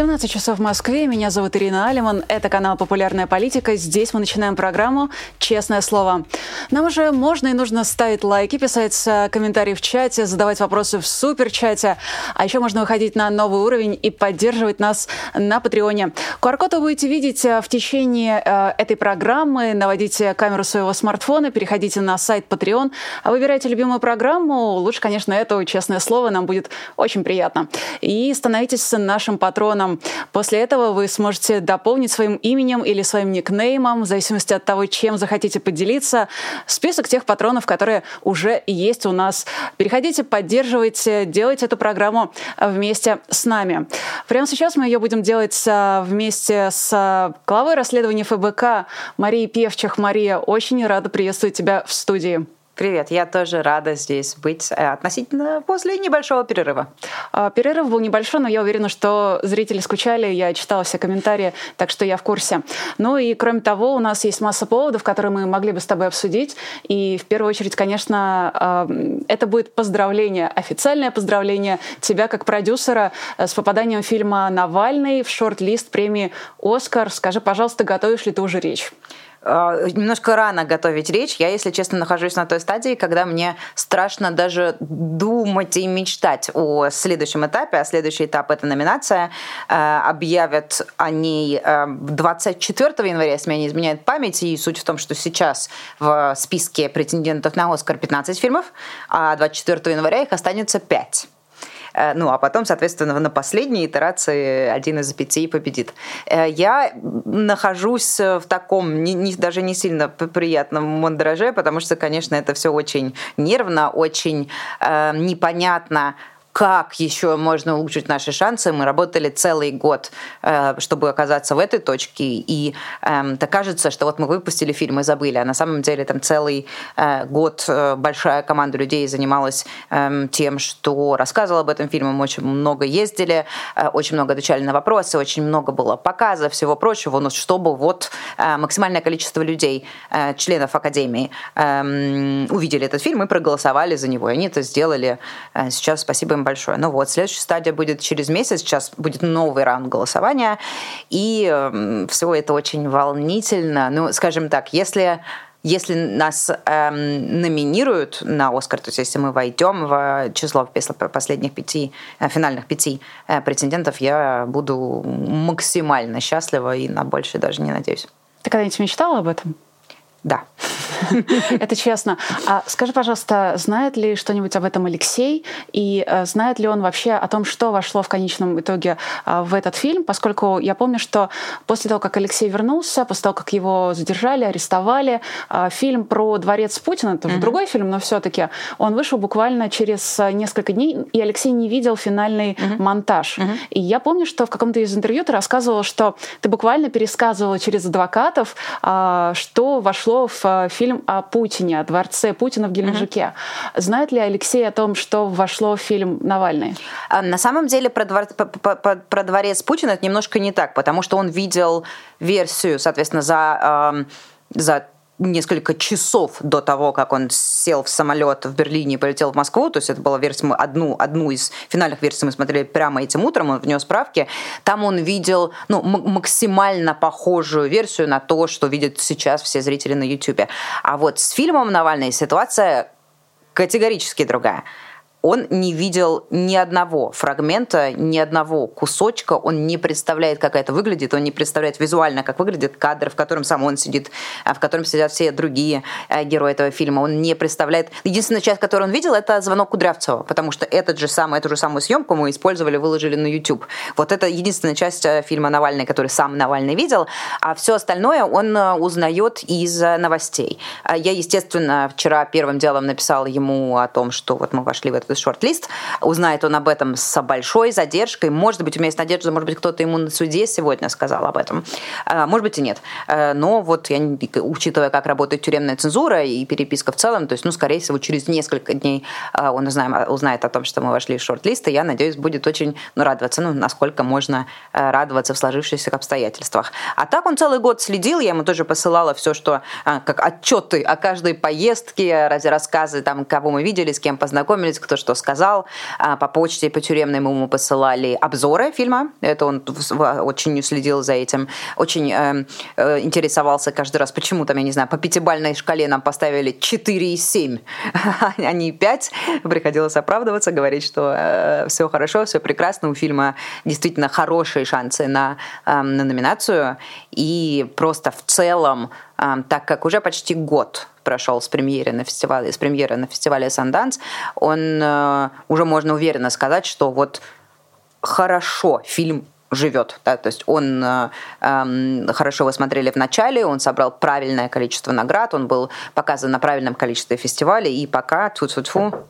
17 часов в Москве. Меня зовут Ирина Алиман. Это канал «Популярная политика». Здесь мы начинаем программу «Честное слово». Нам уже можно и нужно ставить лайки, писать э, комментарии в чате, задавать вопросы в суперчате. А еще можно выходить на новый уровень и поддерживать нас на Патреоне. QR-код вы будете видеть э, в течение э, этой программы. Наводите камеру своего смартфона, переходите на сайт Patreon, выбирайте любимую программу. Лучше, конечно, эту «Честное слово». Нам будет очень приятно. И становитесь нашим патроном телефоном. После этого вы сможете дополнить своим именем или своим никнеймом, в зависимости от того, чем захотите поделиться, список тех патронов, которые уже есть у нас. Переходите, поддерживайте, делайте эту программу вместе с нами. Прямо сейчас мы ее будем делать а, вместе с главой расследования ФБК Марией Певчих. Мария, очень рада приветствовать тебя в студии. Привет, я тоже рада здесь быть э, относительно после небольшого перерыва. А, перерыв был небольшой, но я уверена, что зрители скучали, я читала все комментарии, так что я в курсе. Ну и кроме того, у нас есть масса поводов, которые мы могли бы с тобой обсудить. И в первую очередь, конечно, а, это будет поздравление, официальное поздравление тебя как продюсера э, с попаданием фильма «Навальный» в шорт-лист премии «Оскар». Скажи, пожалуйста, готовишь ли ты уже речь? А, немножко рано готовить речь. Я, если честно, нахожусь на той стадии, когда мне страшно даже думать и мечтать о следующем этапе. А следующий этап — это номинация. А, объявят о ней 24 а, января, если меня не изменяет память. И суть в том, что сейчас в списке претендентов на «Оскар» 15 фильмов, а 24 января их останется 5. Э, ну, а потом, соответственно, на последней итерации один из пяти победит. Э, я нахожусь в таком не, не, даже не сильно приятном мандраже, потому что, конечно, это все очень нервно, очень э, непонятно, как еще можно улучшить наши шансы. Мы работали целый год, э, чтобы оказаться в этой точке, и эм, так кажется, что вот мы выпустили фильм и забыли, а на самом деле там целый э, год э, большая команда людей занималась эм, тем, что рассказывала об этом фильме, мы очень много ездили, очень много отвечали на вопросы, очень много было показа, всего прочего, но чтобы вот максимальное количество людей, членов Академии, эм, увидели этот фильм и проголосовали за него. И они это сделали. Сейчас спасибо им им большое. Ну вот, следующая стадия будет через месяц, сейчас будет новый раунд голосования, и э, все это очень волнительно. Ну, скажем так, если если нас эм, номинируют на Оскар, то есть если мы войдем в число последних пяти, э, финальных пяти э, претендентов, я буду максимально счастлива и на больше даже не надеюсь. Ты когда-нибудь мечтала об этом? Да. Это честно. А скажи, пожалуйста, знает ли что-нибудь об этом Алексей? И э, знает ли он вообще о том, что вошло в конечном итоге э, в этот фильм? Поскольку я помню, что после того, как Алексей вернулся, после того, как его задержали, арестовали, э, фильм про дворец Путина, это уже mm-hmm. другой фильм, но все-таки он вышел буквально через несколько дней, и Алексей не видел финальный mm-hmm. монтаж. Mm-hmm. И я помню, что в каком-то из интервью ты рассказывала, что ты буквально пересказывала через адвокатов, что вошло в фильм фильм о Путине, о дворце Путина в Геленджике. Mm-hmm. Знает ли Алексей о том, что вошло в фильм «Навальный»? А, на самом деле про, двор... про дворец Путина это немножко не так, потому что он видел версию, соответственно, за, за несколько часов до того, как он сел в самолет в Берлине и полетел в Москву, то есть это была версия, одну, одну из финальных версий мы смотрели прямо этим утром, он внес справки, там он видел ну, максимально похожую версию на то, что видят сейчас все зрители на YouTube. А вот с фильмом «Навальный» ситуация категорически другая он не видел ни одного фрагмента, ни одного кусочка, он не представляет, как это выглядит, он не представляет визуально, как выглядит кадр, в котором сам он сидит, а в котором сидят все другие э, герои этого фильма. Он не представляет... Единственная часть, которую он видел, это звонок Кудрявцева, потому что этот же самый, эту же самую съемку мы использовали, выложили на YouTube. Вот это единственная часть э, фильма «Навальный», который сам Навальный видел, а все остальное он э, узнает из новостей. Я, естественно, вчера первым делом написала ему о том, что вот мы вошли в этот шорт-лист. Узнает он об этом с большой задержкой. Может быть, у меня есть надежда, может быть, кто-то ему на суде сегодня сказал об этом. А, может быть и нет. Э, но вот я, учитывая, как работает тюремная цензура и переписка в целом, то есть, ну, скорее всего, через несколько дней э, он узнает, узнает о том, что мы вошли в шорт-лист, и я надеюсь, будет очень ну, радоваться, ну, насколько можно радоваться в сложившихся обстоятельствах. А так он целый год следил, я ему тоже посылала все, что, как отчеты о каждой поездке, рассказы, там, кого мы видели, с кем познакомились, кто что сказал. По почте, по тюремной мы ему посылали обзоры фильма, это он очень следил за этим, очень э, э, интересовался каждый раз, почему там, я не знаю, по пятибальной шкале нам поставили 4 из 7, а не 5. Приходилось оправдываться, говорить, что э, все хорошо, все прекрасно, у фильма действительно хорошие шансы на, э, на номинацию. И просто в целом, так как уже почти год прошел с премьеры на фестивале, с премьеры на фестивале Санданс, он э, уже можно уверенно сказать, что вот хорошо фильм живет. Да? То есть он э, хорошо вы смотрели в начале, он собрал правильное количество наград, он был показан на правильном количестве фестивалей, и пока тьфу -тьфу -тьфу,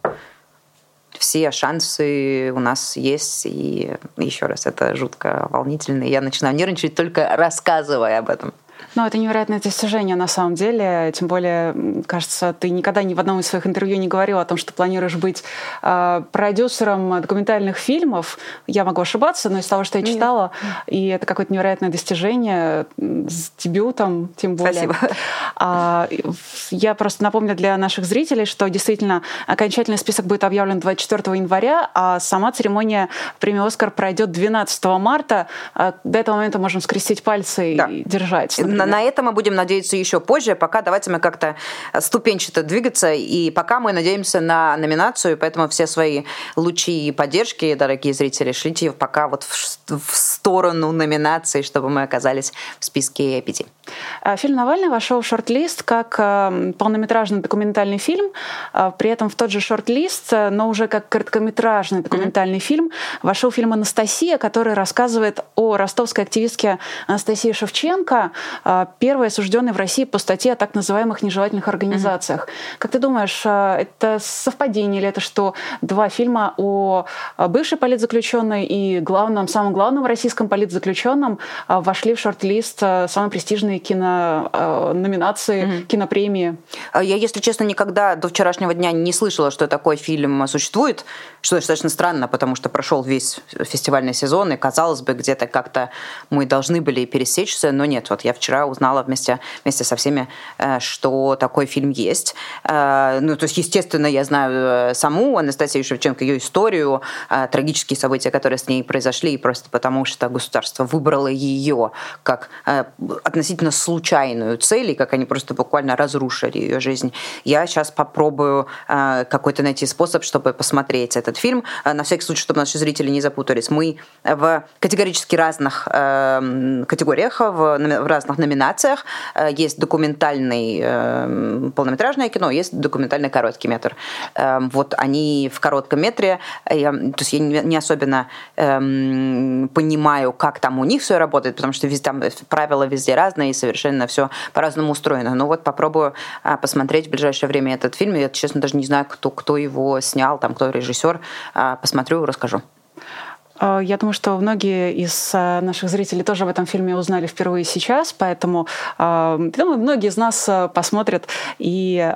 все шансы у нас есть. И еще раз, это жутко волнительно. Я начинаю нервничать только рассказывая об этом. Ну, это невероятное достижение на самом деле. Тем более, кажется, ты никогда ни в одном из своих интервью не говорил о том, что планируешь быть э, продюсером документальных фильмов. Я могу ошибаться, но из того, что я читала, Нет. и это какое-то невероятное достижение с дебютом, тем более. Спасибо. А, я просто напомню для наших зрителей, что действительно окончательный список будет объявлен 24 января, а сама церемония премии «Оскар» пройдет 12 марта. А, до этого момента можем скрестить пальцы да. и держать на, на это мы будем надеяться еще позже. Пока давайте мы как-то ступенчато двигаться. И пока мы надеемся на номинацию, поэтому все свои лучи и поддержки, дорогие зрители, шлите пока вот в, в сторону номинации, чтобы мы оказались в списке пяти. А, фильм «Навальный» вошел в шорт-лист как э, полнометражный документальный фильм. А, при этом в тот же шорт-лист, но уже как короткометражный документальный mm-hmm. фильм, вошел фильм «Анастасия», который рассказывает о ростовской активистке Анастасии Шевченко, а, первой осужденной в России по статье о так называемых нежелательных организациях. Mm-hmm. Как ты думаешь, это совпадение или это что два фильма о бывшей политзаключенной и главном, самом главном российском политзаключенном вошли в шорт-лист самой престижной кинономинации, mm-hmm. кинопремии. А я, если честно, никогда до вчерашнего дня не слышала, что такой фильм существует, что достаточно странно, потому что прошел весь фестивальный сезон, и, казалось бы, где-то как-то мы должны были пересечься, но нет. Вот я вчера узнала вместе, вместе со всеми, э, что такой фильм есть. Э, ну, то есть, естественно, я знаю э, саму Анастасию Шевченко, ее историю, трагические события, которые с ней произошли, просто потому что государство выбрало ее как относительно случайную цель, и как они просто буквально разрушили ее жизнь. Я сейчас попробую какой-то найти способ, чтобы посмотреть этот фильм. На всякий случай, чтобы наши зрители не запутались. Мы в категорически разных категориях, в, разных номинациях. Э, есть документальный э, полнометражное кино, есть документальный короткий метр. Э, вот они в коротком метре, я, то есть я не, особенно э, понимаю, как там у них все работает, потому что везде, там правила везде разные, совершенно все по-разному устроено. Но вот попробую а, посмотреть в ближайшее время этот фильм. Я, честно, даже не знаю, кто, кто его снял, там, кто режиссер. А, посмотрю, расскажу. Э, я думаю, что многие из э, наших зрителей тоже об этом фильме узнали впервые сейчас, поэтому э, думаю, многие из нас посмотрят и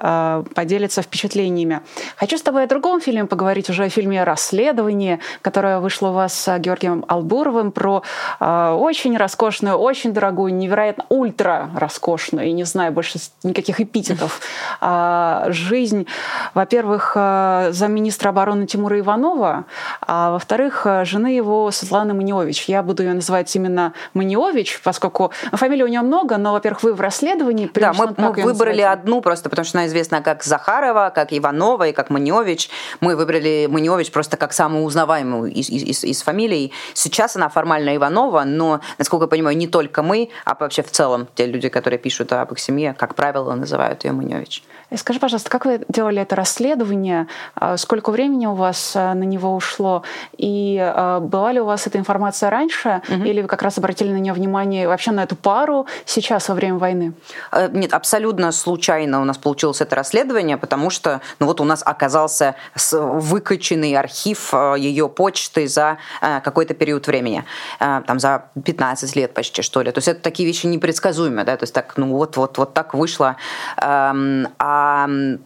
поделятся впечатлениями. Хочу с тобой о другом фильме поговорить, уже о фильме «Расследование», которое вышло у вас с Георгием Албуровым про очень роскошную, очень дорогую, невероятно ультра роскошную, и не знаю больше никаких эпитетов, жизнь, во-первых, замминистра обороны Тимура Иванова, а во-вторых, жены его Светлана Маниович. Я буду ее называть именно Маниович, поскольку ну, фамилии у нее много, но, во-первых, вы в расследовании. Да, мы, мы выбрали называть? одну просто, потому что она известна как Захарова, как Иванова и как Маниович. Мы выбрали Маниович просто как самую узнаваемую из, из, из фамилий. Сейчас она формально Иванова, но, насколько я понимаю, не только мы, а вообще в целом те люди, которые пишут об их семье, как правило, называют ее Маниович. И скажи, пожалуйста, как вы делали это расследование? А, сколько времени у вас а, на него ушло? И А, была ли у вас эта информация раньше, угу. или вы как раз обратили на нее внимание вообще на эту пару сейчас во время войны? Э, нет, абсолютно случайно у нас получилось это расследование, потому что ну вот у нас оказался выкаченный архив э, ее почты за э, какой-то период времени, там за 15 лет почти что ли. То есть это такие вещи непредсказуемые, да, то есть так, ну вот, вот, вот так вышло. Эм,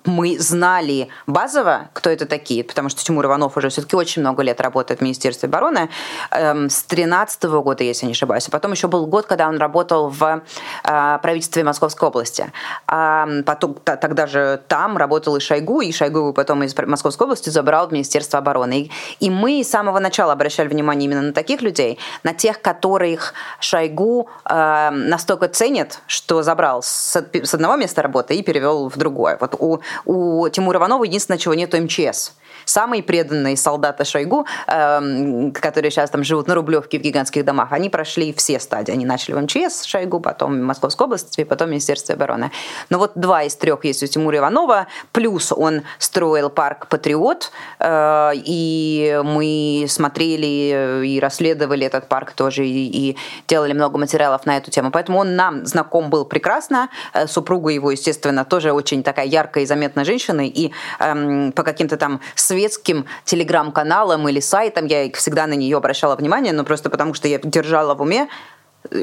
мы знали базово, кто это такие, потому что Тимур Иванов уже все-таки очень много лет работает в Министерстве обороны, эм, с 13 года, если не ошибаюсь. А потом еще был год, когда он работал в правительстве Московской области. А потом, тогда же там работал и Шойгу, и Шойгу потом из Московской области забрал в Министерство обороны. И, и мы с самого начала обращали внимание именно на таких людей, на тех, которых Шойгу э, настолько ценит, что забрал с, с одного места работы и перевел в другое. Вот у, у Тимура Иванова единственное, чего нет, МЧС самые преданные солдаты Шойгу, э, которые сейчас там живут на Рублевке в гигантских домах, они прошли все стадии. Они начали в МЧС Шойгу, потом в Московской области, потом в Министерстве обороны. Но вот два из трех есть у Тимура Иванова, плюс он строил парк «Патриот», э, и мы смотрели и расследовали этот парк тоже, и, и делали много материалов на эту тему. Поэтому он нам знаком был прекрасно. Э, супруга его, естественно, тоже очень такая яркая и заметная женщина, и эм, по каким-то там светским телеграм-каналам или сайтам. Я всегда на нее обращала внимание, но просто потому что я держала в уме,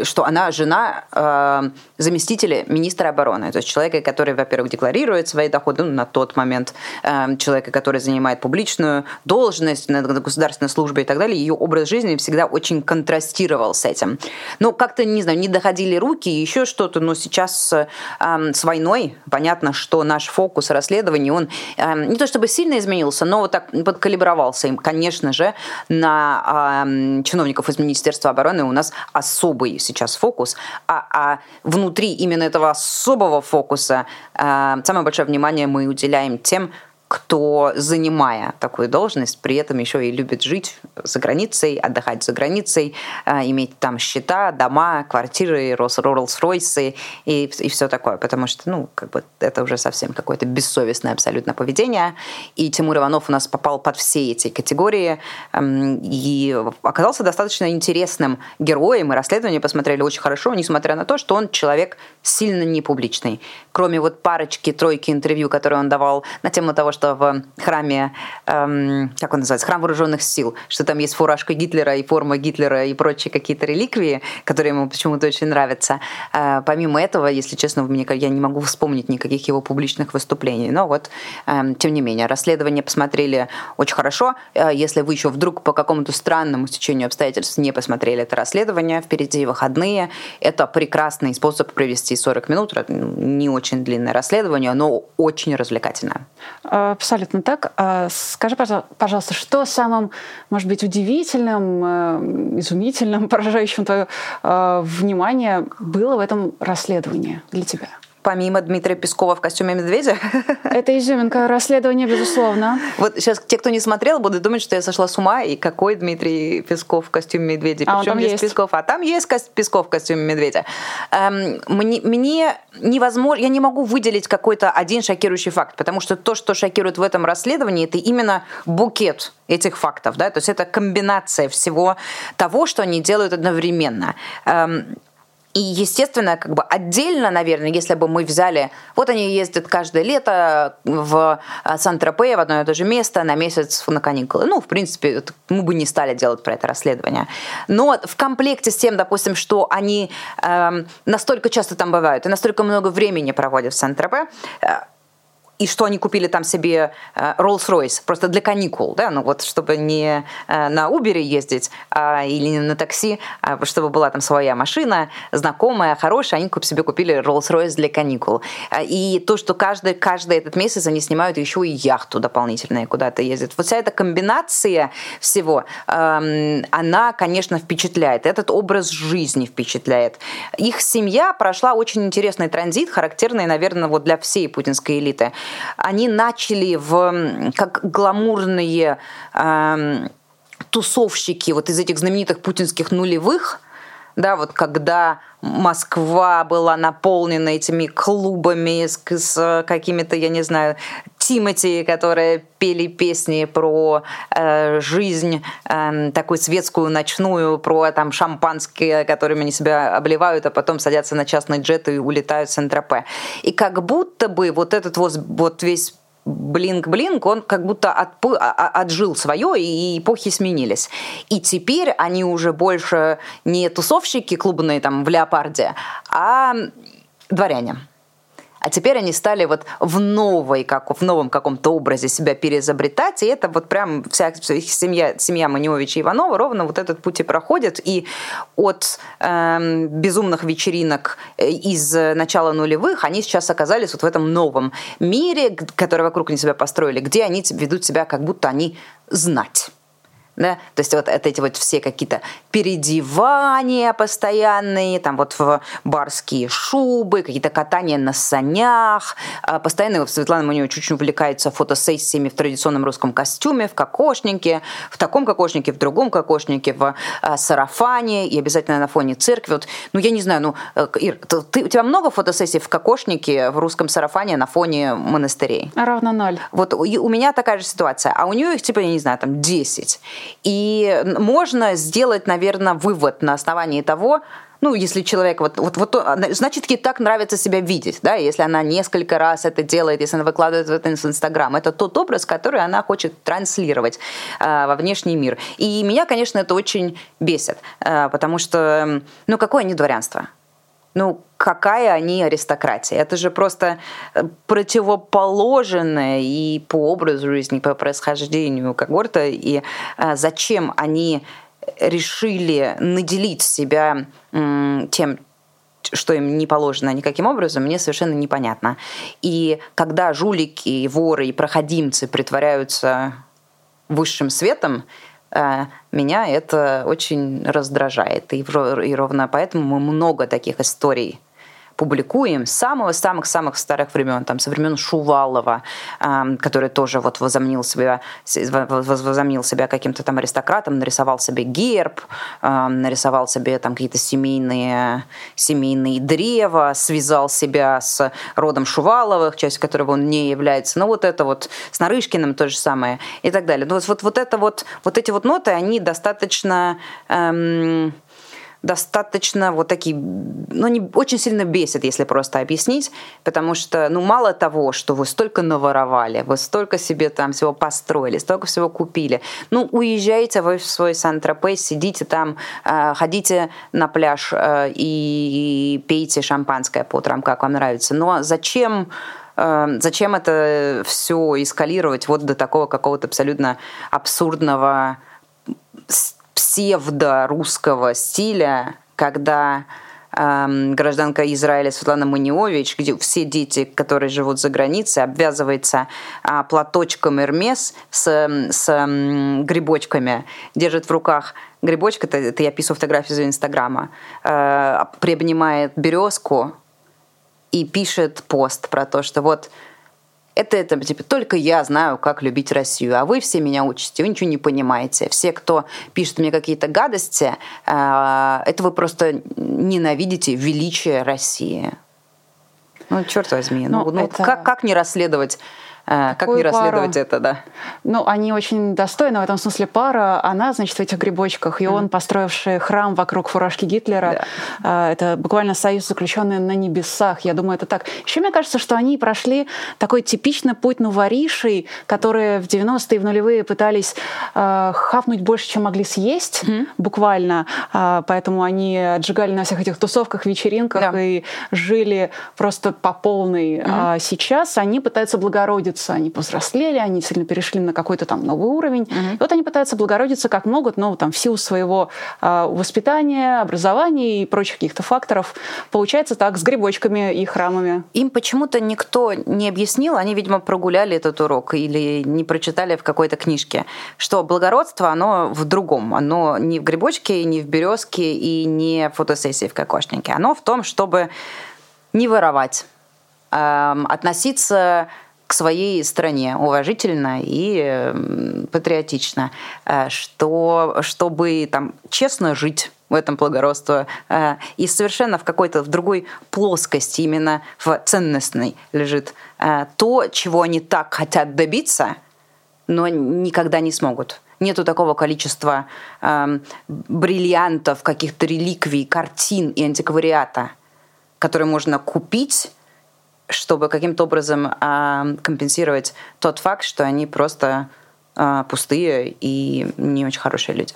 что она жена э, заместителя министра обороны, то есть человека, который, во-первых, декларирует свои доходы ну, на тот момент, э, человека, который занимает публичную должность на, государственной службе и так далее, ее образ жизни всегда очень контрастировал с этим. Ну, как-то, не знаю, не доходили руки, еще что-то, но сейчас э, с войной понятно, что наш фокус расследования, он э, не то чтобы сильно изменился, но вот так подкалибровался им, конечно же, на э, чиновников из Министерства обороны у нас особый сейчас фокус, а, а внутри именно этого особого фокуса э, самое большое внимание мы уделяем тем, кто, занимая такую должность, при этом еще и любит жить за границей, отдыхать за границей, э, иметь там счета, дома, квартиры, Роллс-Ройсы и, и все такое. Потому что, ну, как бы это уже совсем какое-то бессовестное абсолютно поведение. И Тимур Иванов у нас попал под все эти категории эм, и оказался достаточно интересным героем, и расследование посмотрели очень хорошо, несмотря на то, что он человек сильно не публичный. Кроме вот парочки, тройки интервью, которые он давал на тему того, что в храме, эм, как он называется, храм вооруженных сил, что там есть фуражка Гитлера и форма Гитлера и прочие какие-то реликвии, которые ему почему-то очень нравятся. Э, помимо этого, если честно, мне, я не могу вспомнить никаких его публичных выступлений. Но вот, э, тем не менее, расследование посмотрели очень хорошо. Э, если вы еще вдруг по какому-то странному стечению обстоятельств не посмотрели это расследование, впереди выходные, это прекрасный способ провести 40 минут, не очень длинное расследование, но очень развлекательное. Абсолютно так. А скажи, пожалуйста, что самым, может быть, удивительным, э, изумительным, поражающим твое э, внимание было в этом расследовании для тебя? Помимо Дмитрия Пескова в костюме медведя. Это изюминка расследования, безусловно. Вот сейчас те, кто не смотрел, будут думать, что я сошла с ума, и какой Дмитрий Песков в костюме медведя. А Причем здесь есть. Песков? А там есть Песков в костюме медведя. Эм, мне, мне невозможно, я не могу выделить какой-то один шокирующий факт, потому что то, что шокирует в этом расследовании, это именно букет этих фактов, да, то есть это комбинация всего того, что они делают одновременно. Эм, и, естественно, как бы отдельно, наверное, если бы мы взяли... Вот они ездят каждое лето в э, Сан-Тропе, в одно и то же место, на месяц на каникулы. Ну, в принципе, мы бы не стали делать про это расследование. Но в комплекте с тем, допустим, что они э, настолько часто там бывают и настолько много времени проводят в Сан-Тропе, э, и что они купили там себе э, Rolls-Royce просто для каникул, да, ну вот чтобы не э, на Uber ездить а, или не на такси, а чтобы была там своя машина, знакомая, хорошая, они себе купили Rolls-Royce для каникул. А, и то, что каждый, каждый этот месяц они снимают еще и яхту дополнительную куда-то ездят. Вот вся эта комбинация всего, эм, она, конечно, впечатляет. Этот образ жизни впечатляет. Их семья прошла очень интересный транзит, характерный, наверное, вот для всей путинской элиты – они начали в как гламурные э, тусовщики вот из этих знаменитых путинских нулевых, да, вот когда Москва была наполнена этими клубами с, с какими-то, я не знаю, Тимати, которые пели песни про э, жизнь э, такую светскую, ночную, про там шампанские, которыми они себя обливают, а потом садятся на частный джет и улетают в Сент-Тропе. И как будто бы вот этот вот, вот весь блинк-блинк, он как будто отпы, а, а, отжил свое, и эпохи сменились. И теперь они уже больше не тусовщики клубные там в леопарде, а дворяне. А теперь они стали вот в новой, как в новом каком-то образе себя переизобретать, и это вот прям вся их семья, семья Маневича Иванова ровно вот этот путь и проходит, и от э, безумных вечеринок э, из начала нулевых они сейчас оказались вот в этом новом мире, который вокруг них себя построили, где они ведут себя как будто они знать да, то есть вот эти вот все какие-то переодевания постоянные, там вот в барские шубы, какие-то катания на санях, а постоянно Светлана Манева чуть-чуть увлекается фотосессиями в традиционном русском костюме, в кокошнике, в таком кокошнике, в другом кокошнике, в а, сарафане и обязательно на фоне церкви. Вот, ну, я не знаю, ну, э, Ир, ты, у тебя много фотосессий в кокошнике, в русском сарафане на фоне монастырей? Равно ноль. Вот у меня такая же ситуация, а у нее их, типа, я не знаю, там 10. И можно сделать, наверное, вывод на основании того, ну, если человек вот, вот, вот, значит, ей так нравится себя видеть, да, если она несколько раз это делает, если она выкладывает это в Инстаграм, это тот образ, который она хочет транслировать э, во внешний мир. И меня, конечно, это очень бесит, э, потому что, ну, какое они дворянство? Ну, какая они аристократия. Это же просто э, противоположное и по образу жизни, по происхождению когорта. И а, зачем они решили наделить себя тем, что им не положено никаким образом, мне совершенно непонятно. И когда жулики, воры и проходимцы притворяются высшим светом, Э, меня это очень раздражает. И, и ровно поэтому мы много таких историй публикуем с самых-самых-самых старых времен, там, со времен Шувалова, э, который тоже вот возомнил себя, возомнил себя каким-то там аристократом, нарисовал себе герб, э, нарисовал себе там какие-то семейные, семейные древа, связал себя с родом Шуваловых, частью которого он не является. Ну, вот это вот с Нарышкиным то же самое и так далее. Ну, вот, вот, вот это вот, вот эти вот ноты, они достаточно... Эм, достаточно вот такие, ну, не очень сильно бесит, если просто объяснить, потому что, ну, мало того, что вы столько наворовали, вы столько себе там всего построили, столько всего купили, ну, уезжайте вы в свой Сан-Тропе, сидите там, э, ходите на пляж э, и пейте шампанское по утрам, как вам нравится. Но зачем э, Зачем это все эскалировать вот до такого какого-то абсолютно абсурдного псевдо-русского стиля, когда эм, гражданка Израиля Светлана Маниович, где все дети, которые живут за границей, обвязывается э, платочком Эрмес с, с э, грибочками, держит в руках грибочка, это, это я пишу фотографию из Инстаграма, э, приобнимает березку и пишет пост про то, что вот это, это типа, только я знаю, как любить Россию, а вы все меня учите, вы ничего не понимаете. Все, кто пишет мне какие-то гадости, э, это вы просто ненавидите величие России. Ну, черт возьми, ну, ну, ну это... как, как не расследовать а, как не расследовать пару. это, да? Ну, они очень достойны в этом смысле пара. Она, значит, в этих грибочках, и mm. он, построивший храм вокруг фуражки Гитлера. Да. Это буквально союз, заключенный на небесах. Я думаю, это так. Еще мне кажется, что они прошли такой типичный путь новоришей, которые в 90-е и в нулевые пытались э, хавнуть больше, чем могли съесть, mm. буквально. Э, поэтому они отжигали на всех этих тусовках, вечеринках да. и жили просто по полной. Mm. А сейчас они пытаются благородиться благородиться, они повзрослели, они сильно перешли на какой-то там новый уровень. Угу. И вот они пытаются благородиться как могут, но там в силу своего э, воспитания, образования и прочих каких-то факторов. Получается так с грибочками и храмами. Им почему-то никто не объяснил, они, видимо, прогуляли этот урок или не прочитали в какой-то книжке, что благородство, оно в другом. Оно не в грибочке, не в березке и не в фотосессии в кокошнике. Оно в том, чтобы не воровать, эм, относиться к своей стране уважительно и патриотично, э, что, чтобы там честно жить в этом благородство. Э, и совершенно в какой-то в другой плоскости, именно в ценностной лежит э, то, чего они так хотят добиться, но никогда не смогут. Нету такого количества э, бриллиантов, каких-то реликвий, картин и антиквариата, которые можно купить, чтобы каким-то образом э, компенсировать тот факт, что они просто э, пустые и не очень хорошие люди.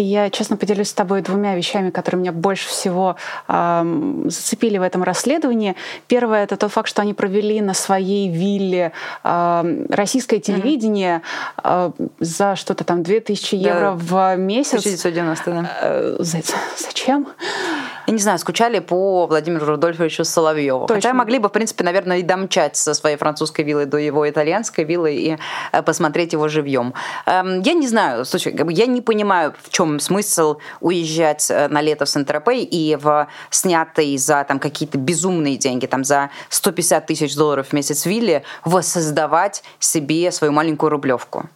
Я, честно, поделюсь с тобой двумя вещами, которые меня больше всего э, зацепили в этом расследовании. Первое — это тот факт, что они провели на своей вилле э, российское телевидение э, за что-то там 2000 евро да. в месяц. 1990, да. Э, зачем? Я не знаю, скучали по Владимиру Рудольфовичу Соловьеву. Точно. Хотя могли бы, в принципе, наверное, и домчать со своей французской виллы до его итальянской виллы и э, посмотреть его живьем. Эм, я не знаю, слушай, я не понимаю, в чем смысл уезжать э, на лето в Сент-Тропей и в снятый за там какие-то безумные деньги, там за 150 тысяч долларов в месяц вилле, воссоздавать себе свою маленькую рублевку.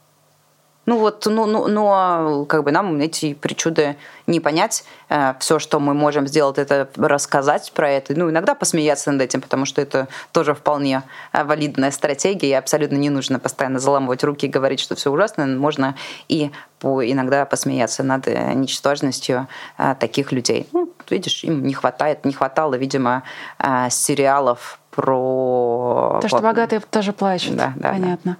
Ну вот, ну, ну, но как бы нам эти причуды не понять. Э, Все, что мы можем сделать, это рассказать про это. Ну, иногда посмеяться над этим, потому что это тоже вполне э, валидная стратегия. И абсолютно не нужно постоянно заламывать руки и говорить, что все ужасно. Можно и по, иногда посмеяться над э, ничтожностью таких людей. Ну, видишь, им не хватает, не хватало, видимо, сериалов про... То, что богатые тоже плачут. Да, да, Понятно.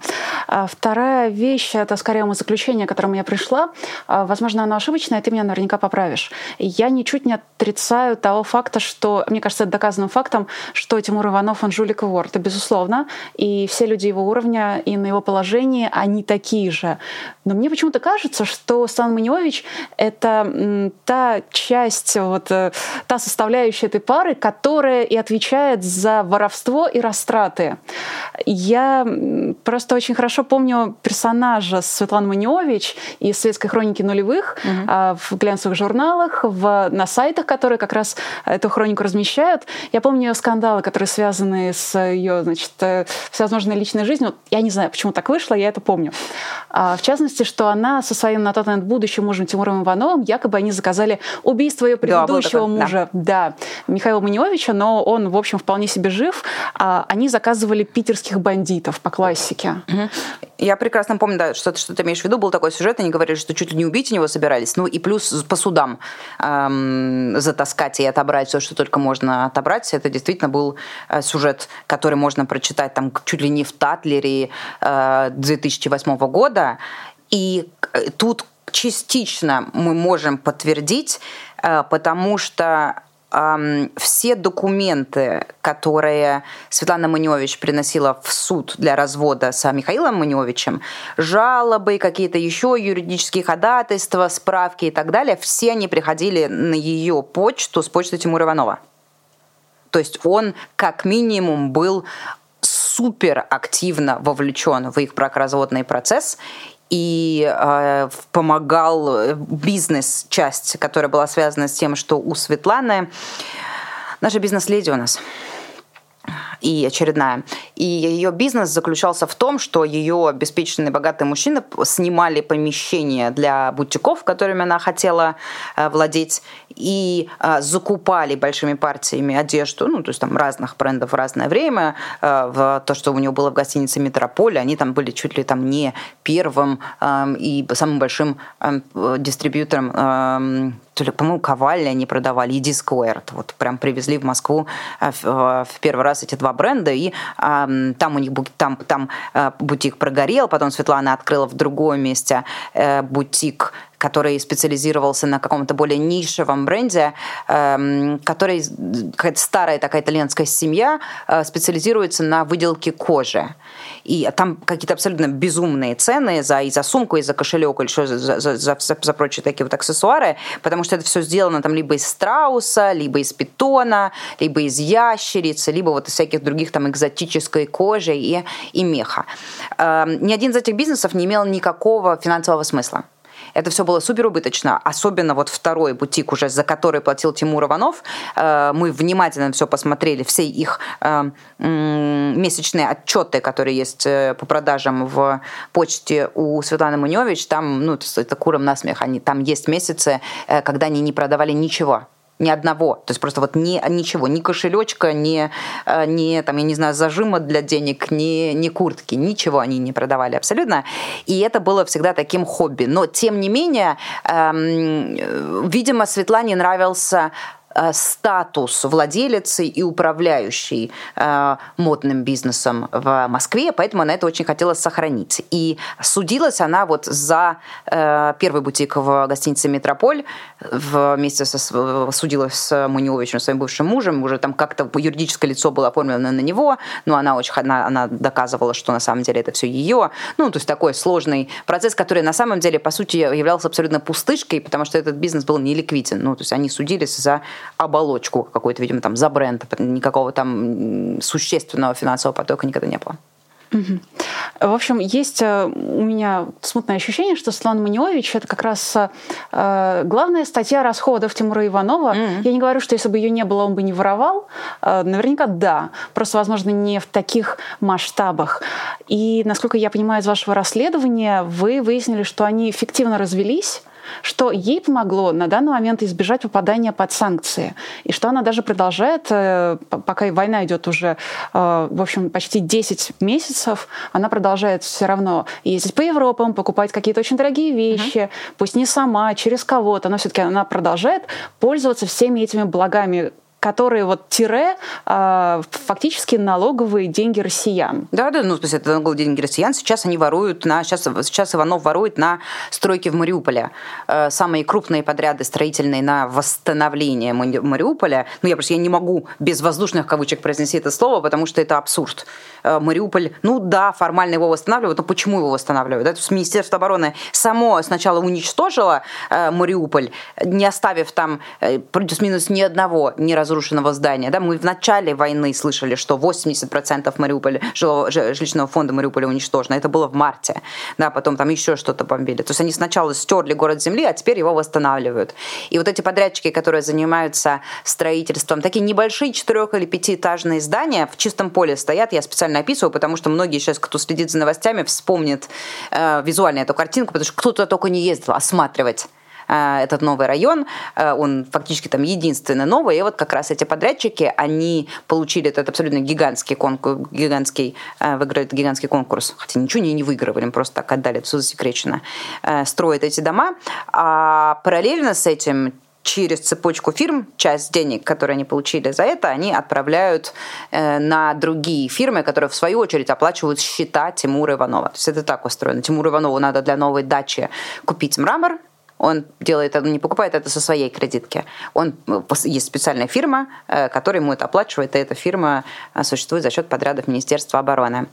Да. Вторая вещь, это скорее заключение, к которому я пришла. А, возможно, оно ошибочное, ты меня наверняка поправишь. Я ничуть не отрицаю того факта, что, мне кажется, это доказанным фактом, что Тимур Иванов, он жулик и вор. Это безусловно. И все люди его уровня и на его положении, они такие же. Но мне почему-то кажется, что Сан Маниович — это та часть, вот, э, та составляющая этой пары, которая и отвечает за воровство и растраты. Я просто очень хорошо помню персонажа Светланы Маниович из «Светской хроники нулевых» угу. в глянцевых журналах, в, на сайтах, которые как раз эту хронику размещают. Я помню ее скандалы, которые связаны с ее, значит, э, всевозможной личной жизнью. Я не знаю, почему так вышло, я это помню. А, в частности, что она со своим на тот момент будущим мужем Тимуром Ивановым, якобы они заказали убийство ее предыдущего да, мужа, да. да, Михаила Маниовича, но он, в общем, вполне себе жив, а, они заказывали питерских бандитов по классике. Я прекрасно помню, да, что, что ты имеешь в виду. Был такой сюжет, они говорили, что чуть ли не убить него собирались. Ну и плюс по судам эм, затаскать и отобрать все, что только можно отобрать. Это действительно был э, сюжет, который можно прочитать там чуть ли не в Татлере э, 2008 года. И э, тут частично мы можем подтвердить, э, потому что все документы, которые Светлана Маневич приносила в суд для развода с Михаилом Маневичем, жалобы, какие-то еще юридические ходатайства, справки и так далее, все они приходили на ее почту с почты Тимура Иванова. То есть он как минимум был супер активно вовлечен в их бракоразводный процесс и э, помогал бизнес-часть, которая была связана с тем, что у Светланы наша бизнес-леди у нас и очередная. И ее бизнес заключался в том, что ее обеспеченные богатые мужчины снимали помещения для бутиков, которыми она хотела э, владеть, и э, закупали большими партиями одежду, ну, то есть там разных брендов в разное время. Э, в то, что у нее было в гостинице «Метрополь», они там были чуть ли там не первым эм, и самым большим эм, дистрибьютором эм, то ли, по-моему, Коваль они продавали, и Discord. Вот прям привезли в Москву в первый раз эти бренда, и э, там у них там, там э, бутик прогорел, потом Светлана открыла в другом месте э, бутик который специализировался на каком-то более нишевом бренде, э, который какая-то старая такая итальянская семья э, специализируется на выделке кожи. И там какие-то абсолютно безумные цены за, и за сумку, и за кошелек, или что за, за, за, за, прочие такие вот аксессуары, потому что это все сделано там либо из страуса, либо из питона, либо из ящерицы, либо вот из всяких других там экзотической кожи и, и меха. Э, ни один из этих бизнесов не имел никакого финансового смысла. Это все было супер убыточно. Особенно вот второй бутик уже, за который платил Тимур Иванов. Э, мы внимательно все посмотрели, все их э, месячные отчеты, которые есть э, по продажам в почте у Светланы Муневич. Там, ну, это куром насмех. Они, там есть месяцы, когда они не продавали ничего ни одного. То есть просто вот ни, ничего, ни кошелечка, ни, э, ни там, я не знаю, зажима для денег, ни, ни куртки, ничего они не продавали абсолютно. И это было всегда таким хобби. Но, тем не менее, эм, видимо, Светлане нравился Э, статус владелицы и управляющей э, модным бизнесом в Москве, поэтому она это очень хотела сохранить. И судилась она вот за э, первый бутик в гостинице «Метрополь», вместе со, судилась с Муневичем, своим бывшим мужем, уже там как-то юридическое лицо было оформлено на него, но она очень она, она доказывала, что на самом деле это все ее. Ну, то есть такой сложный процесс, который на самом деле, по сути, являлся абсолютно пустышкой, потому что этот бизнес был не ликвиден. Ну, то есть они судились за оболочку какой-то, видимо, там за бренд, никакого там существенного финансового потока никогда не было. В общем, есть э, у меня смутное ощущение, что Светлана Маниович это как раз э, главная статья расходов Тимура Иванова. Mm-hmm. Я не говорю, что если бы ее не было, он бы не воровал. Э, наверняка да. Просто, возможно, не в таких масштабах. И, насколько я понимаю из вашего расследования, вы выяснили, что они эффективно развелись что ей помогло на данный момент избежать попадания под санкции, и что она даже продолжает, э, пока война идет уже, э, в общем, почти 10 месяцев, она продолжает все равно ездить по Европам, покупать какие-то очень дорогие вещи, uh-huh. пусть не сама, через кого-то, но все-таки она продолжает пользоваться всеми этими благами, которые вот тире э, фактически налоговые деньги россиян. Да, да, ну, то есть это налоговые деньги россиян. Сейчас они воруют на... Сейчас, сейчас Иванов ворует на стройке в Мариуполе. Э, самые крупные подряды строительные на восстановление Мариуполя. Ну, я просто я не могу без воздушных кавычек произнести это слово, потому что это абсурд. Э, Мариуполь, ну да, формально его восстанавливают, но почему его восстанавливают? Да? То есть Министерство обороны само сначала уничтожило э, Мариуполь, не оставив там э, плюс-минус ни одного ни разу разрушенного здания. Да, мы в начале войны слышали, что 80% Мариуполя, жилого, жилищного фонда Мариуполя уничтожено. Это было в марте. Да, потом там еще что-то бомбили. То есть они сначала стерли город земли, а теперь его восстанавливают. И вот эти подрядчики, которые занимаются строительством, такие небольшие четырех- или пятиэтажные здания в чистом поле стоят. Я специально описываю, потому что многие сейчас, кто следит за новостями, вспомнят э, визуально эту картинку, потому что кто-то только не ездил осматривать этот новый район, э, он фактически там единственный новый, и вот как раз эти подрядчики, они получили этот абсолютно гигантский конкурс, гигантский, э, выиграют гигантский конкурс, хотя ничего не, не выигрывали, просто так отдали, все засекречено, строят эти дома, а параллельно с этим через цепочку фирм часть денег, которые они получили за это, они отправляют на другие фирмы, которые в свою очередь оплачивают счета Тимура Иванова. То есть это так устроено. Тимуру Иванову надо для новой дачи купить мрамор, он делает это, не покупает это со своей кредитки. Он, э, есть специальная фирма, э, которая ему это оплачивает, и эта фирма э, существует за счет подрядов Министерства обороны.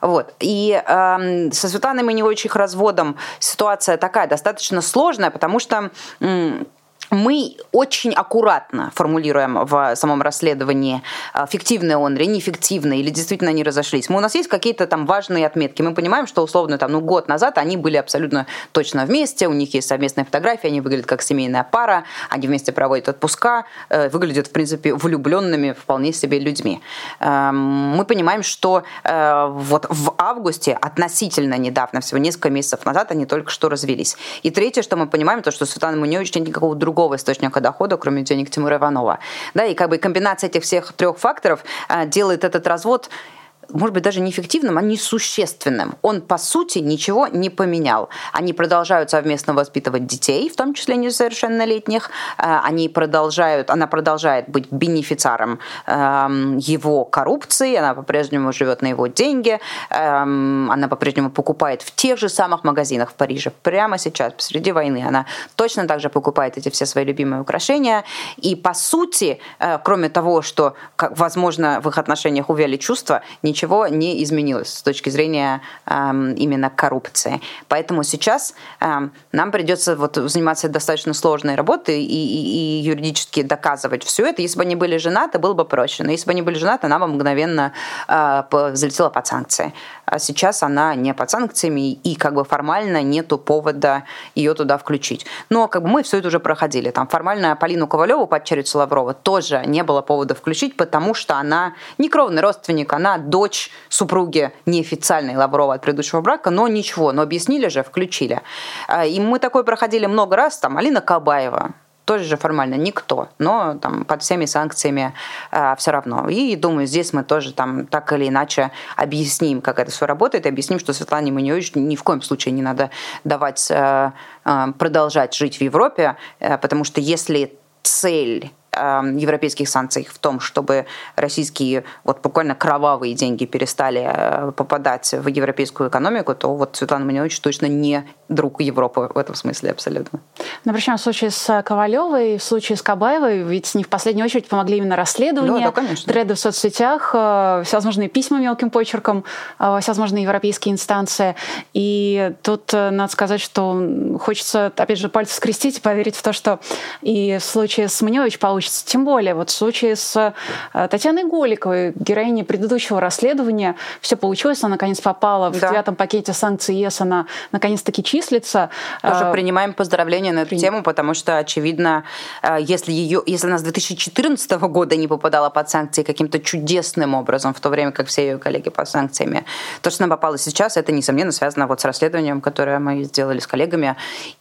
Вот. И э, со Светланой Маневичем разводом ситуация такая достаточно сложная, потому что мы очень аккуратно формулируем в самом расследовании, а, фиктивный он или неэффективный, или действительно они разошлись. Мы, у нас есть какие-то там важные отметки. Мы понимаем, что условно там, ну, год назад они были абсолютно точно вместе, у них есть совместные фотографии, они выглядят как семейная пара, они вместе проводят отпуска, э, выглядят, в принципе, влюбленными вполне себе людьми. Эм, мы понимаем, что э, вот в августе, относительно недавно, всего несколько месяцев назад, они только что развелись. И третье, что мы понимаем, то, что Светлана Муневич нет никакого другого другого источника дохода, кроме денег Тимура Иванова. Да, и как бы комбинация этих всех трех факторов э, делает этот развод может быть, даже неэффективным, а несущественным. Он, по сути, ничего не поменял. Они продолжают совместно воспитывать детей, в том числе несовершеннолетних. Э, они продолжают, она продолжает быть бенефициаром эм, его коррупции, она по-прежнему живет на его деньги, эм, она по-прежнему покупает в тех же самых магазинах в Париже прямо сейчас, посреди войны. Она точно так же покупает эти все свои любимые украшения. И, по сути, э, кроме того, что, возможно, в их отношениях увяли чувства, ничего не изменилось с точки зрения эм, именно коррупции. Поэтому сейчас эм, нам придется вот заниматься достаточно сложной работой и, и, и юридически доказывать все это. Если бы они были женаты, было бы проще. Но если бы они были женаты, она бы мгновенно э, залетела под санкции. А сейчас она не под санкциями и как бы формально нету повода ее туда включить. Но как бы мы все это уже проходили. Там формально Полину Ковалеву, падчерицу Лаврова, тоже не было повода включить, потому что она не кровный родственник, она дочь супруги неофициальной Лаврова от предыдущего брака, но ничего, но объяснили же, включили. А, и мы такое проходили много раз, там Алина Кабаева, тоже же формально никто, но там под всеми санкциями э, все равно. И думаю, здесь мы тоже там так или иначе объясним, как это все работает, объясним, что Светлане Маньевич ни в коем случае не надо давать э, э, продолжать жить в Европе, э, потому что если цель европейских санкций в том, чтобы российские вот буквально кровавые деньги перестали э, попадать в европейскую экономику, то вот Светлана Манилович точно не друг Европы в этом смысле абсолютно. Но причем в случае с Ковалевой, в случае с Кабаевой, ведь не в последнюю очередь помогли именно расследования, да, да, треды в соцсетях, э, всевозможные письма мелким почерком, э, всевозможные европейские инстанции. И тут надо сказать, что хочется, опять же, пальцы скрестить и поверить в то, что и в случае с Манилович получится. Тем более, вот в случае с э, Татьяной Голиковой, героиней предыдущего расследования, все получилось, она наконец попала в да. девятом пакете санкций ЕС, она наконец-таки числится. Тоже э, принимаем поздравления на эту При... тему, потому что, очевидно, э, если, ее, если она с 2014 года не попадала под санкции каким-то чудесным образом, в то время как все ее коллеги под санкциями, то, что она попала сейчас, это, несомненно, связано вот с расследованием, которое мы сделали с коллегами,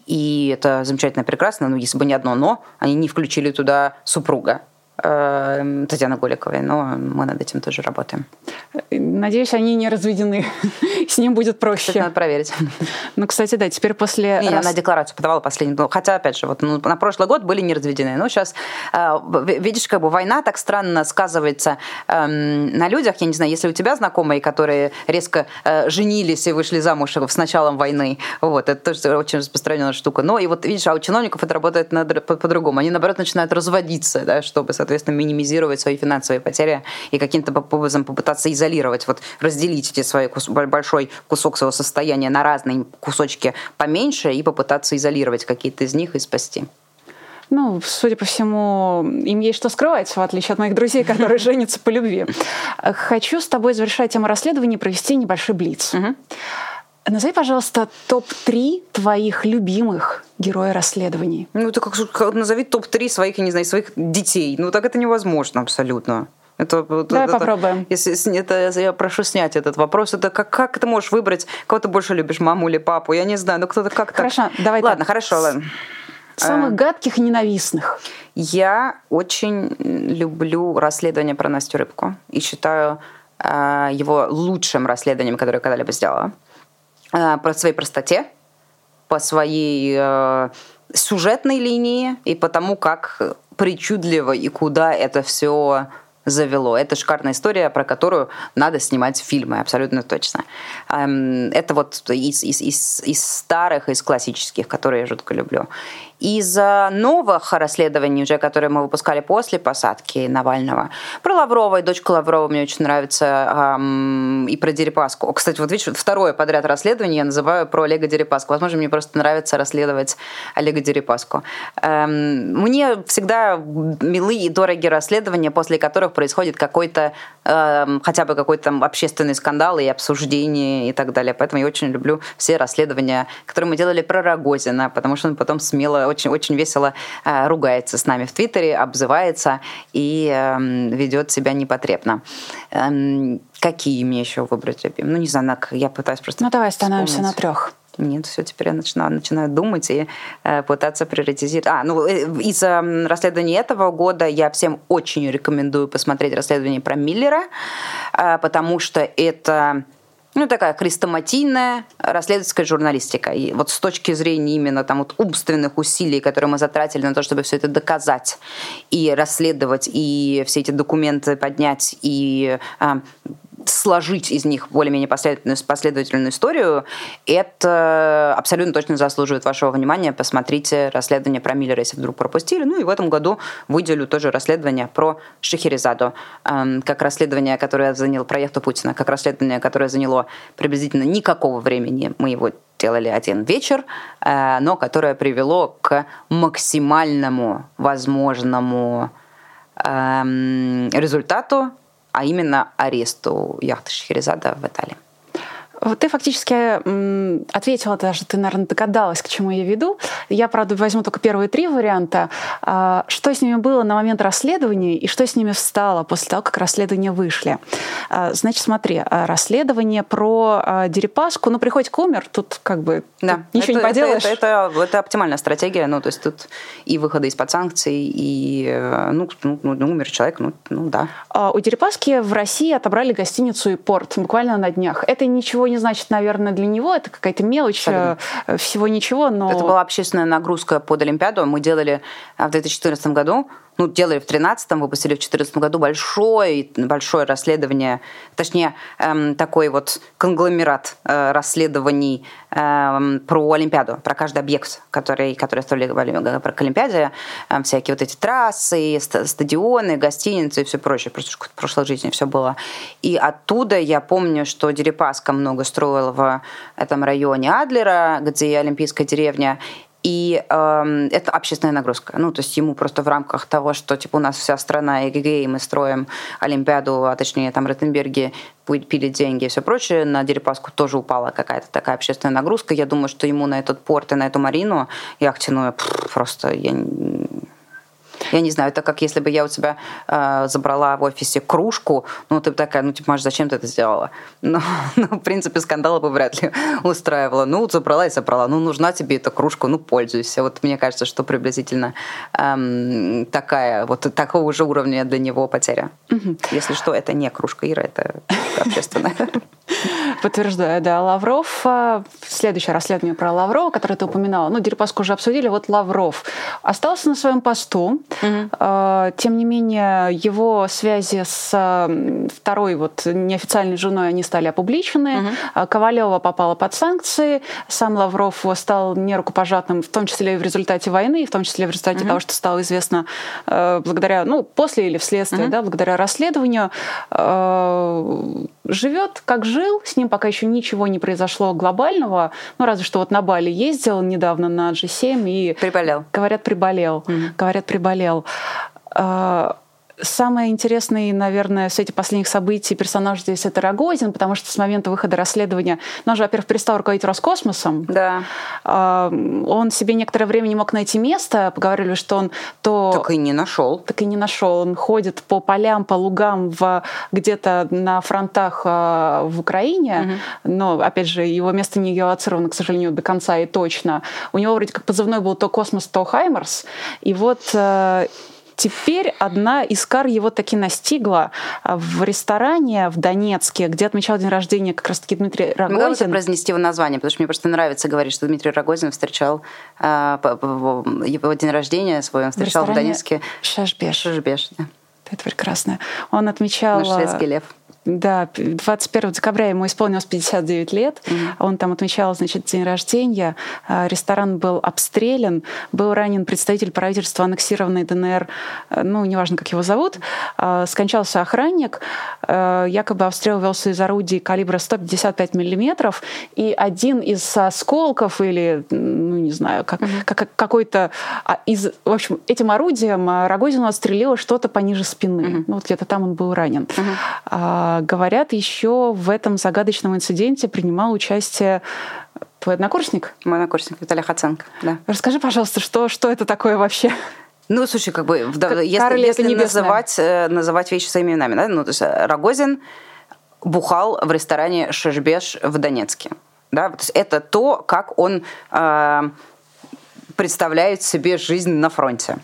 и это замечательно, прекрасно, но если бы не одно «но», они не включили туда супруга э, Татьяны Голиковой, но мы над этим тоже работаем. Надеюсь, они не разведены. С ним будет проще. Это надо проверить. Ну, кстати, да, теперь после... Не, раз... она декларацию подавала последний. Ну, хотя, опять же, вот ну, на прошлый год были не разведены. Но сейчас, э, видишь, как бы война так странно сказывается э, на людях. Я не знаю, если у тебя знакомые, которые резко э, женились и вышли замуж с началом войны, вот, это тоже очень распространенная штука. Но и вот, видишь, а у чиновников это работает по-другому. Они, наоборот, начинают разводиться, да, чтобы, соответственно, минимизировать свои финансовые потери и каким-то образом попытаться изолировать, вот разделить эти свои кус- большой кусок своего состояния на разные кусочки поменьше и попытаться изолировать какие-то из них и спасти. Ну, судя по всему, им есть что скрывать, в отличие от моих друзей, которые женятся по любви. Хочу с тобой завершать тему расследования провести небольшой блиц. Назови, пожалуйста, топ-3 твоих любимых героя расследований. Ну, это как, как назови топ-3 своих, я не знаю, своих детей. Ну, так это невозможно абсолютно. Это, Давай это, попробуем. Если, это, я прошу снять этот вопрос. Это как, как ты можешь выбрать, кого ты больше любишь, маму или папу? Я не знаю, ну кто-то как-то... Хорошо, давай Ладно, так. хорошо, ладно. Самых а, гадких и ненавистных. Я очень люблю расследование про Настю Рыбку и считаю а, его лучшим расследованием, которое я когда-либо сделала. Э, по своей простоте, по своей э, сюжетной линии и по тому, как причудливо и куда это все завело. Это шикарная история, про которую надо снимать фильмы, абсолютно точно. Эм, это вот из, из, из, из старых, из классических, которые я жутко люблю. Из новых расследований, уже которые мы выпускали после посадки Навального, про Лаврова и дочку Лаврова мне очень нравится, эм, и про Дерипаску. Кстати, вот видишь, второе подряд расследование я называю про Олега Дерипаску. Возможно, мне просто нравится расследовать Олега Дерипаску. Эм, мне всегда милы и дороги расследования, после которых происходит какой-то, эм, хотя бы какой-то там общественный скандал и обсуждение и так далее. Поэтому я очень люблю все расследования, которые мы делали про Рогозина, потому что он потом смело очень, очень весело э, ругается с нами в Твиттере, обзывается и эм, ведет себя непотребно. Эм, какие мне еще выбрать любимые? Ну, не знаю, я пытаюсь просто... Ну, давай остановимся вспомнить. на трех. Нет, все, теперь я начинаю, начинаю думать и э, пытаться приоритизировать. А, ну, э, из э, расследования этого года я всем очень рекомендую посмотреть расследование про Миллера, э, потому что это ну, такая хрестоматийная расследовательская журналистика. И вот с точки зрения именно там вот умственных усилий, которые мы затратили на то, чтобы все это доказать и расследовать, и все эти документы поднять, и а, сложить из них более-менее последовательную, последовательную историю, это абсолютно точно заслуживает вашего внимания. Посмотрите расследование про Миллера, если вдруг пропустили. Ну и в этом году выделю тоже расследование про Шахерезаду, эм, как расследование, которое заняло проекту Путина, как расследование, которое заняло приблизительно никакого времени. Мы его делали один вечер, э, но которое привело к максимальному возможному эм, результату, а именно аресту яхты Шахерезада в Италии. Ты фактически ответила даже, ты, наверное, догадалась, к чему я веду. Я, правда, возьму только первые три варианта. А, что с ними было на момент расследования и что с ними встало после того, как расследования вышли? А, значит, смотри, а, расследование про Дерипаску, ну, приходит умер, тут как бы да. ничего это, не поделаешь. Это, это, это, это оптимальная стратегия, ну, то есть тут и выхода из-под санкций, и, э, ну, ну, ну, умер человек, ну, ну да. У Дерипаски в России отобрали гостиницу и порт буквально на днях. Это ничего не значит, наверное, для него. Это какая-то мелочь, Абсолютно. Э, всего ничего, но... Это была общественная нагрузка под Олимпиаду. Мы делали в 2014 году ну, делали в 2013-м, выпустили в 2014 году большое, большое расследование, точнее, эм, такой вот конгломерат э, расследований эм, про Олимпиаду, про каждый объект, который, который строили к Олимпиаде, э, всякие вот эти трассы, стадионы, гостиницы и все прочее, просто в прошлой жизни все было. И оттуда я помню, что Дерипаска много строил в этом районе Адлера, где Олимпийская деревня, и э, это общественная нагрузка. Ну, то есть ему просто в рамках того, что типа у нас вся страна эгг, и мы строим Олимпиаду, а точнее там Ротенберги пили деньги и все прочее, на Дерипаску тоже упала какая-то такая общественная нагрузка. Я думаю, что ему на этот порт и на эту марину яхтяную просто я я не знаю, это как если бы я у тебя э, забрала в офисе кружку, ну, ты такая, ну, типа, Маш, зачем ты это сделала? Ну, ну, в принципе, скандала бы вряд ли устраивала. Ну, забрала и забрала. Ну, нужна тебе эта кружка, ну, пользуйся. Вот мне кажется, что приблизительно эм, такая, вот такого же уровня для него потеря. Угу. Если что, это не кружка Ира, это общественная. Подтверждаю, да. Лавров, а, следующее расследование про Лаврова, которое ты упоминала, ну, Дерипаску уже обсудили, вот Лавров остался на своем посту, угу. тем не менее, его связи с второй вот неофициальной женой, они стали опубличены, угу. Ковалева попала под санкции, сам Лавров стал нерукопожатным, в том числе и в результате войны, в том числе в результате угу. того, что стало известно э, благодаря, ну, после или вследствие, угу. да, благодаря расследованию, э, живет как жил, с ним пока еще ничего не произошло глобального, ну разве что вот на Бали ездил недавно на G7 и... Приболел. Говорят, приболел. Mm-hmm. Говорят, приболел. А, Самое интересное, наверное, с этих последних событий персонаж здесь это Рогозин, потому что с момента выхода расследования, ну, он же, во-первых, перестал руководить Роскосмосом. Да. А, он себе некоторое время не мог найти место. Поговорили, что он то... Так и не нашел. Так и не нашел. Он ходит по полям, по лугам в... где-то на фронтах а, в Украине. Угу. Но, опять же, его место не геолоцировано, к сожалению, до конца и точно. У него вроде как позывной был то Космос, то Хаймерс. И вот э, Теперь одна из кар его таки настигла а, в ресторане в Донецке, где отмечал день рождения как раз-таки Дмитрий Рогозин. Бы произнести его название, потому что мне просто нравится говорить, что Дмитрий Рогозин встречал э, его день рождения свой, он встречал в, в Донецке. Шашбеш. Шашбеш, да. Это прекрасно. Он отмечал... Наш шведский лев. Да, 21 декабря ему исполнилось 59 лет. Mm-hmm. Он там отмечал, значит, день рождения. А, ресторан был обстрелян. Был ранен представитель правительства аннексированной ДНР, э, ну, неважно, как его зовут. А, скончался охранник. Э, якобы обстрел велся из орудий калибра 155 миллиметров. И один из осколков или, ну, не знаю, как, mm-hmm. как, какой-то а, из... В общем, этим орудием Рогозину отстрелило что-то пониже спины. Mm-hmm. Ну, вот где-то там он был ранен. Mm-hmm. Говорят, еще в этом загадочном инциденте принимал участие твой однокурсник? Мой однокурсник Виталий Хаценко, да. Расскажи, пожалуйста, что, что это такое вообще? Ну, слушай, как бы, как если, если называть, э, называть вещи своими именами, да, ну, то есть э, Рогозин бухал в ресторане Шешбеш в Донецке. Да? То есть это то, как он э, представляет себе жизнь на фронте.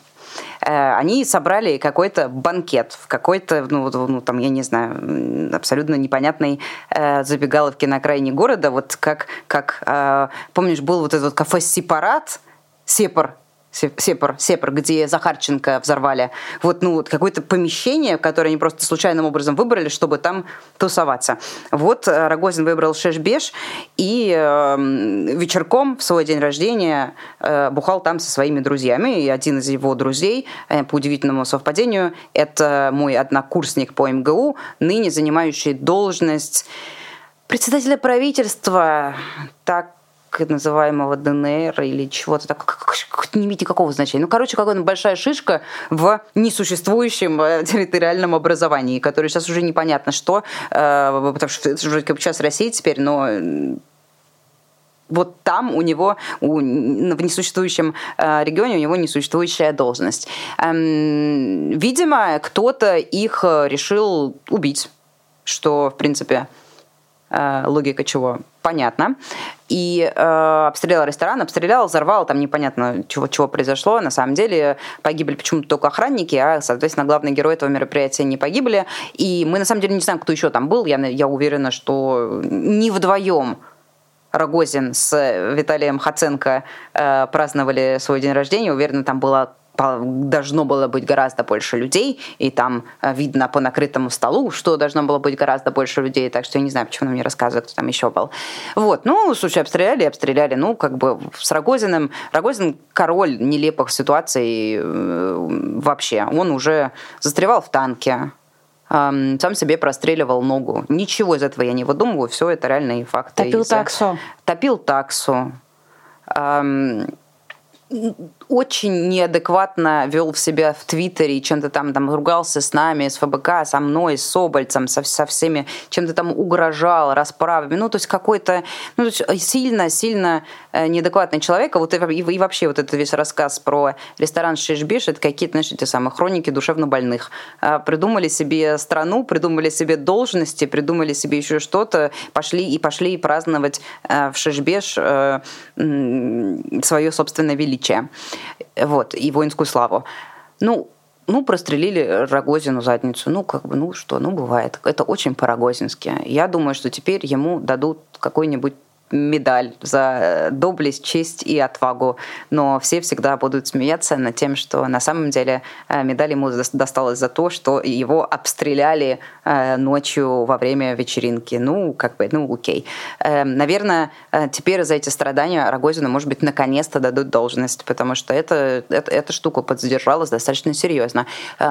Э, они собрали какой-то банкет в какой-то, ну, ну, там, я не знаю, абсолютно непонятной э, забегаловке на окраине города, вот как, как э, помнишь, был вот этот вот кафе «Сепарат», «Сепар», Сепар, Сепар, где Захарченко взорвали. Вот, ну, вот какое-то помещение, которое они просто случайным образом выбрали, чтобы там тусоваться. Вот э, Рогозин выбрал Шешбеш и э, вечерком в свой день рождения э, бухал там со своими друзьями. И один из его друзей, э, по удивительному совпадению, это мой однокурсник по МГУ, ныне занимающий должность председателя правительства. Так называемого ДНР или чего-то такого, не имеет никакого значения. Ну, короче, какая-то большая шишка в несуществующем э, территориальном образовании, которое сейчас уже непонятно что, э, потому что это уже как часть России теперь, но вот там у него, у, в несуществующем э, регионе у него несуществующая должность. Эм, видимо, кто-то их решил убить, что, в принципе, Э, логика чего понятно. И э, обстрелял ресторан, обстрелял, взорвал, там непонятно, чего, чего произошло. На самом деле погибли почему-то только охранники, а, соответственно, главный герой этого мероприятия не погибли. И мы, на самом деле, не знаем, кто еще там был. Я, я уверена, что не вдвоем Рогозин с Виталием Хаценко э, праздновали свой день рождения. Уверена, там было должно было быть гораздо больше людей, и там э, видно по накрытому столу, что должно было быть гораздо больше людей, так что я не знаю, почему он мне рассказывает, кто там еще был. Вот, ну, слушай, обстреляли, обстреляли, ну, как бы с Рогозиным, Рогозин король нелепых ситуаций э, вообще, он уже застревал в танке, сам себе простреливал ногу. Ничего из этого я не выдумываю, все это реальные факты. Топил таксу. Топил таксу очень неадекватно вел в себя в Твиттере, чем-то там, там ругался с нами, с ФБК, со мной, с Собольцем, со, со всеми, чем-то там угрожал расправами. Ну, то есть какой-то ну, сильно-сильно э, неадекватный человек. А вот и, и, и вообще вот этот весь рассказ про ресторан Шишбиш, это какие-то, знаешь, эти самые хроники душевнобольных. А, придумали себе страну, придумали себе должности, придумали себе еще что-то, пошли и пошли праздновать э, в Шишбеш э, свое собственное величие вот, и воинскую славу. Ну, ну, прострелили Рогозину задницу. Ну, как бы, ну что, ну, бывает. Это очень по-рогозински. Я думаю, что теперь ему дадут какой-нибудь медаль за доблесть, честь и отвагу. Но все всегда будут смеяться над тем, что на самом деле э, медаль ему досталась за то, что его обстреляли э, ночью во время вечеринки. Ну, как бы, ну, окей. Э, наверное, теперь за эти страдания Рогозину, может быть, наконец-то дадут должность, потому что это, это, эта штука подзадержалась достаточно серьезно.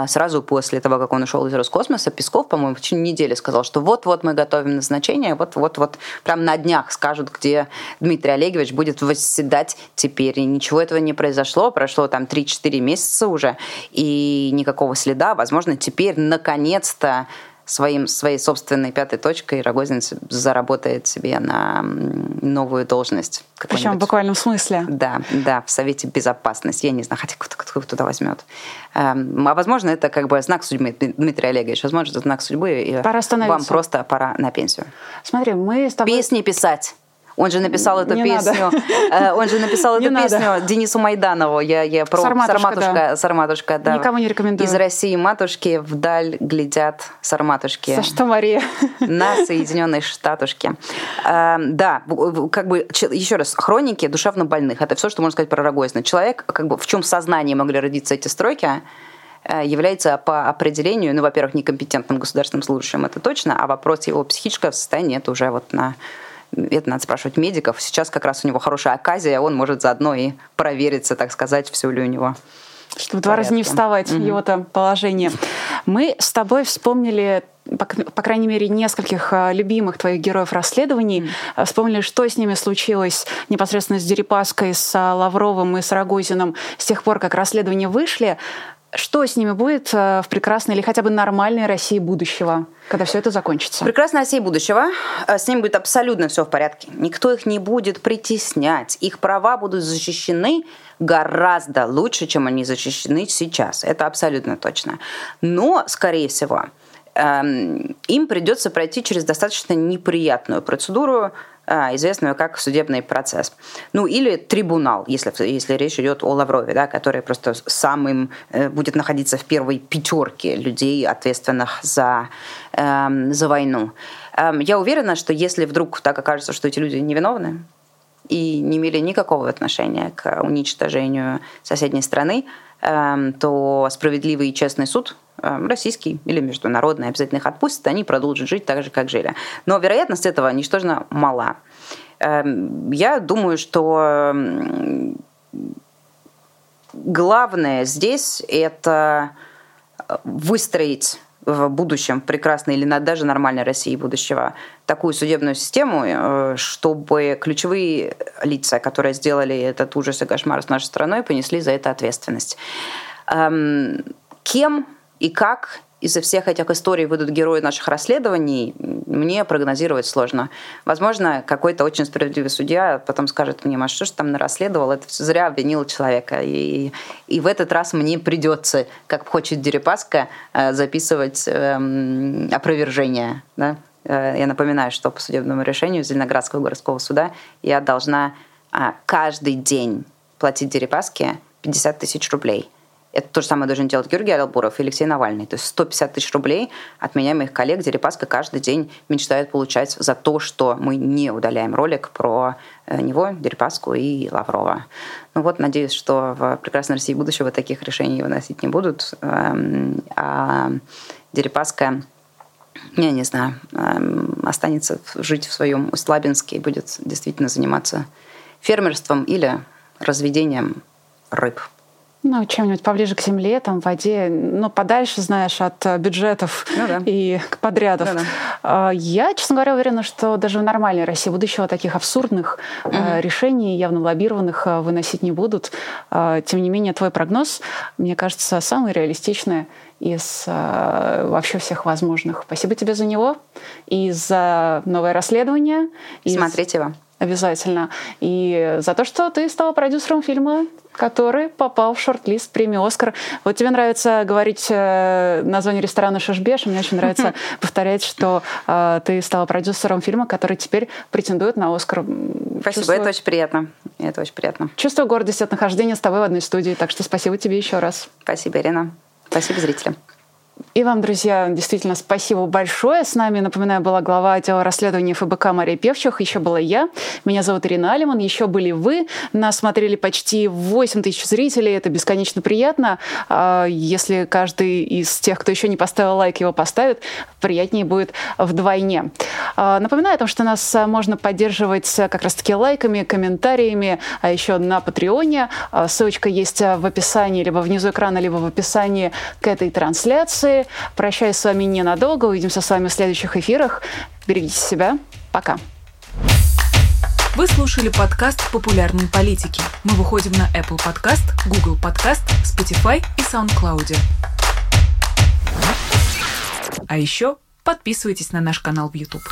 Сразу после того, как он ушел из Роскосмоса, Песков, по-моему, в течение недели сказал, что вот-вот мы готовим назначение, вот-вот-вот прям на днях скажут, где Дмитрий Олегович будет восседать теперь. И ничего этого не произошло. Прошло там 3-4 месяца уже, и никакого следа. Возможно, теперь наконец-то своим, своей собственной пятой точкой Рогозин заработает себе на новую должность. Причем в буквальном смысле. Да, да, в Совете Безопасности. Я не знаю, хотя кто, кто туда возьмет. Эм, а возможно, это как бы знак судьбы, Дмитрий Олегович. Возможно, это знак судьбы, и пора вам просто пора на пенсию. Смотри, мы с тобой... Песни писать. Он же написал эту не песню. Э, он же написал эту песню надо. Денису Майданову. Я, я про Сарматушка, Сарматушка, да. Сарматушка, да. Никому не рекомендую. Из России матушки вдаль глядят Сарматушки. За что, Мария? На Соединенные Штатушки. Э, да, как бы еще раз, хроники душевно больных. Это все, что можно сказать про Рогозина. Человек, как бы в чем сознании могли родиться эти строки, э, является по определению, ну, во-первых, некомпетентным государственным служащим, это точно, а вопрос его психического состояния это уже вот на это надо спрашивать медиков. Сейчас как раз у него хорошая оказия, он может заодно и провериться, так сказать, все ли у него. Чтобы два раза не вставать угу. его-то положение. Мы с тобой вспомнили по, по крайней мере, нескольких а, любимых твоих героев расследований. Mm. Вспомнили, что с ними случилось непосредственно с Дерипаской, с а, Лавровым и с Рогозиным с тех пор, как расследования вышли. Что с ними будет э, в прекрасной или хотя бы нормальной России будущего, когда все это закончится? Прекрасная Россия будущего. Э, с ними будет абсолютно все в порядке. Никто их не будет притеснять. Их права будут защищены гораздо лучше, чем они защищены сейчас. Это абсолютно точно. Но, скорее всего, им придется пройти через достаточно неприятную процедуру а, известную как судебный процесс. Ну или трибунал, если, если речь идет о Лаврове, да, который просто самым э, будет находиться в первой пятерке людей, ответственных за, эм, за войну. Эм, я уверена, что если вдруг так окажется, что эти люди невиновны, и не имели никакого отношения к уничтожению соседней страны, эм, то справедливый и честный суд эм, российский или международный обязательно их отпустит, они продолжат жить так же, как жили. Но вероятность этого ничтожно мала. Эм, я думаю, что главное здесь это выстроить в будущем прекрасной или даже нормальной России будущего такую судебную систему, э, чтобы ключевые лица, которые сделали этот ужас и кошмар с нашей страной, понесли за это ответственность. Эм, кем и как из-за всех этих историй выйдут герои наших расследований, мне прогнозировать сложно. Возможно, какой-то очень справедливый судья потом скажет мне, а что же там нарасследовал, это все зря обвинил человека. И, и в этот раз мне придется, как хочет Дерипаска, э, записывать эм, опровержение. Да? Э, я напоминаю, что по судебному решению Зеленоградского городского суда я должна а, каждый день платить Дерипаске 50 тысяч рублей – это то же самое должен делать Георгий Албуров и Алексей Навальный. То есть 150 тысяч рублей от меня, моих коллег, Дерипаска каждый день мечтает получать за то, что мы не удаляем ролик про э, него, Дерипаску и Лаврова. Ну вот, надеюсь, что в «Прекрасной России будущего» таких решений выносить не будут. Эм, а Дерипаска я не знаю, эм, останется жить в своем Усть-Лабинске и будет действительно заниматься фермерством или разведением рыб. Ну, чем-нибудь поближе к земле, там, в воде, ну, подальше, знаешь, от э, бюджетов ну, да. и подрядов. Ну, да. Я, честно говоря, уверена, что даже в нормальной России будущего таких абсурдных угу. решений, явно лоббированных, э, выносить не будут. Тем не менее, твой прогноз, мне кажется, самый реалистичный из вообще всех возможных. Спасибо тебе за него и за новое расследование. Смотрите его. Обязательно. И за то, что ты стала продюсером фильма который попал в шорт-лист премии «Оскар». Вот тебе нравится говорить э, название ресторана «Шишбеш», мне очень нравится повторять, что э, ты стала продюсером фильма, который теперь претендует на «Оскар». Спасибо, Чувствую... это очень приятно. Это очень приятно. Чувствую гордость от нахождения с тобой в одной студии, так что спасибо тебе еще раз. Спасибо, Ирина. Спасибо зрителям. И вам, друзья, действительно спасибо большое. С нами, напоминаю, была глава отдела расследования ФБК Мария Певчих, еще была я. Меня зовут Ирина Алиман, еще были вы. Нас смотрели почти 8 тысяч зрителей, это бесконечно приятно. А, если каждый из тех, кто еще не поставил лайк, его поставит, приятнее будет вдвойне. А, напоминаю о том, что нас можно поддерживать как раз-таки лайками, комментариями, а еще на Патреоне. А, ссылочка есть в описании, либо внизу экрана, либо в описании к этой трансляции. Прощаюсь с вами ненадолго. Увидимся с вами в следующих эфирах. Берегите себя. Пока. Вы слушали подкаст «Популярные политики». Мы выходим на Apple Podcast, Google Podcast, Spotify и SoundCloud. А еще подписывайтесь на наш канал в YouTube.